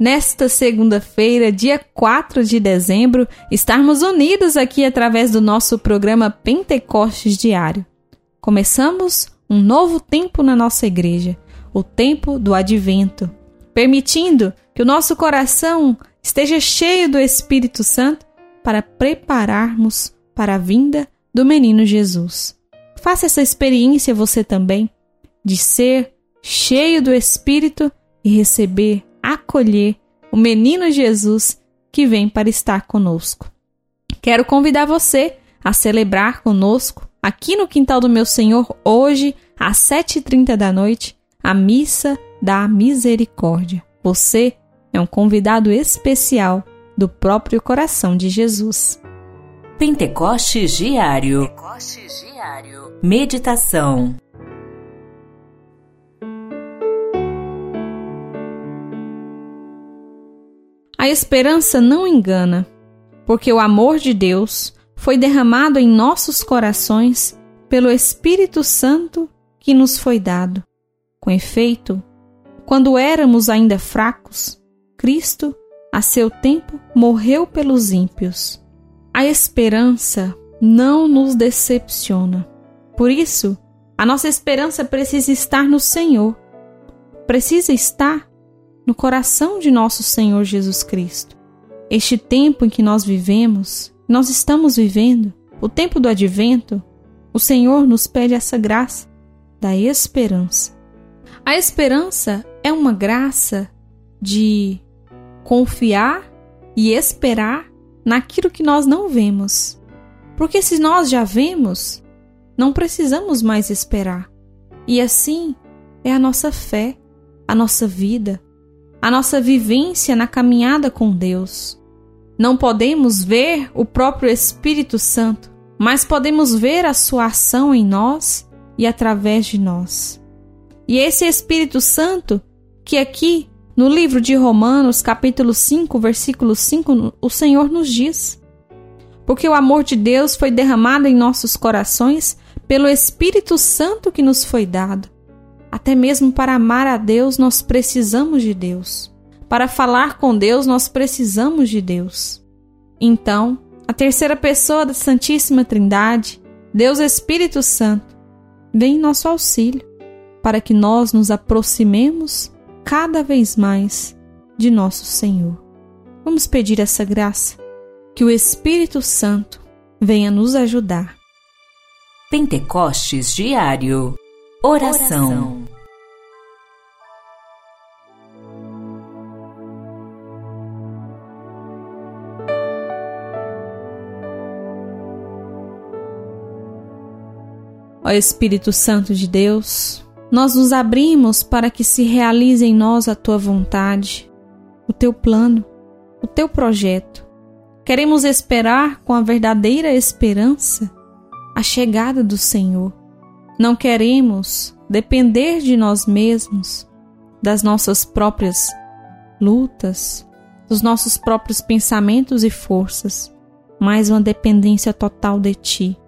nesta segunda-feira, dia 4 de dezembro, estarmos unidos aqui através do nosso programa Pentecostes Diário. Começamos um novo tempo na nossa igreja, o tempo do advento, permitindo que o nosso coração esteja cheio do Espírito Santo para prepararmos para a vinda do menino Jesus. Faça essa experiência você também, de ser cheio do Espírito e receber acolher o menino Jesus que vem para estar conosco. Quero convidar você a celebrar conosco, aqui no Quintal do Meu Senhor, hoje, às 7h30 da noite, a Missa da Misericórdia. Você é um convidado especial do próprio coração de Jesus. Pentecostes Diário. Pentecostes Diário. Meditação. A esperança não engana, porque o amor de Deus foi derramado em nossos corações pelo Espírito Santo que nos foi dado. Com efeito, quando éramos ainda fracos, Cristo, a seu tempo, morreu pelos ímpios. A esperança não nos decepciona. Por isso, a nossa esperança precisa estar no Senhor. Precisa estar no coração de nosso Senhor Jesus Cristo. Este tempo em que nós vivemos, nós estamos vivendo, o tempo do advento, o Senhor nos pede essa graça da esperança. A esperança é uma graça de confiar e esperar naquilo que nós não vemos. Porque se nós já vemos, não precisamos mais esperar. E assim é a nossa fé, a nossa vida, a nossa vivência na caminhada com Deus. Não podemos ver o próprio Espírito Santo, mas podemos ver a sua ação em nós e através de nós. E esse Espírito Santo, que aqui no livro de Romanos, capítulo 5, versículo 5, o Senhor nos diz: Porque o amor de Deus foi derramado em nossos corações pelo Espírito Santo que nos foi dado. Até mesmo para amar a Deus, nós precisamos de Deus. Para falar com Deus, nós precisamos de Deus. Então, a terceira pessoa da Santíssima Trindade, Deus Espírito Santo, vem em nosso auxílio para que nós nos aproximemos cada vez mais de nosso Senhor. Vamos pedir essa graça, que o Espírito Santo venha nos ajudar. Pentecostes Diário Oração. Ó Espírito Santo de Deus, nós nos abrimos para que se realize em nós a tua vontade, o teu plano, o teu projeto. Queremos esperar com a verdadeira esperança a chegada do Senhor não queremos depender de nós mesmos, das nossas próprias lutas, dos nossos próprios pensamentos e forças, mas uma dependência total de Ti.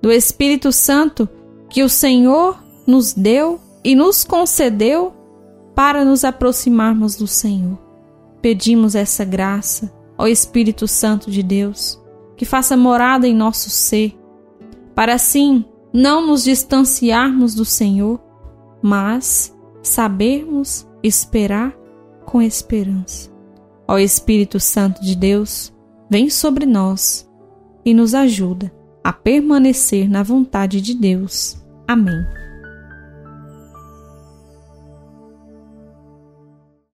Do Espírito Santo que o Senhor nos deu e nos concedeu para nos aproximarmos do Senhor. Pedimos essa graça ao Espírito Santo de Deus, que faça morada em nosso ser, para assim não nos distanciarmos do Senhor, mas sabermos esperar com esperança. Ó Espírito Santo de Deus, vem sobre nós e nos ajuda a permanecer na vontade de Deus. Amém.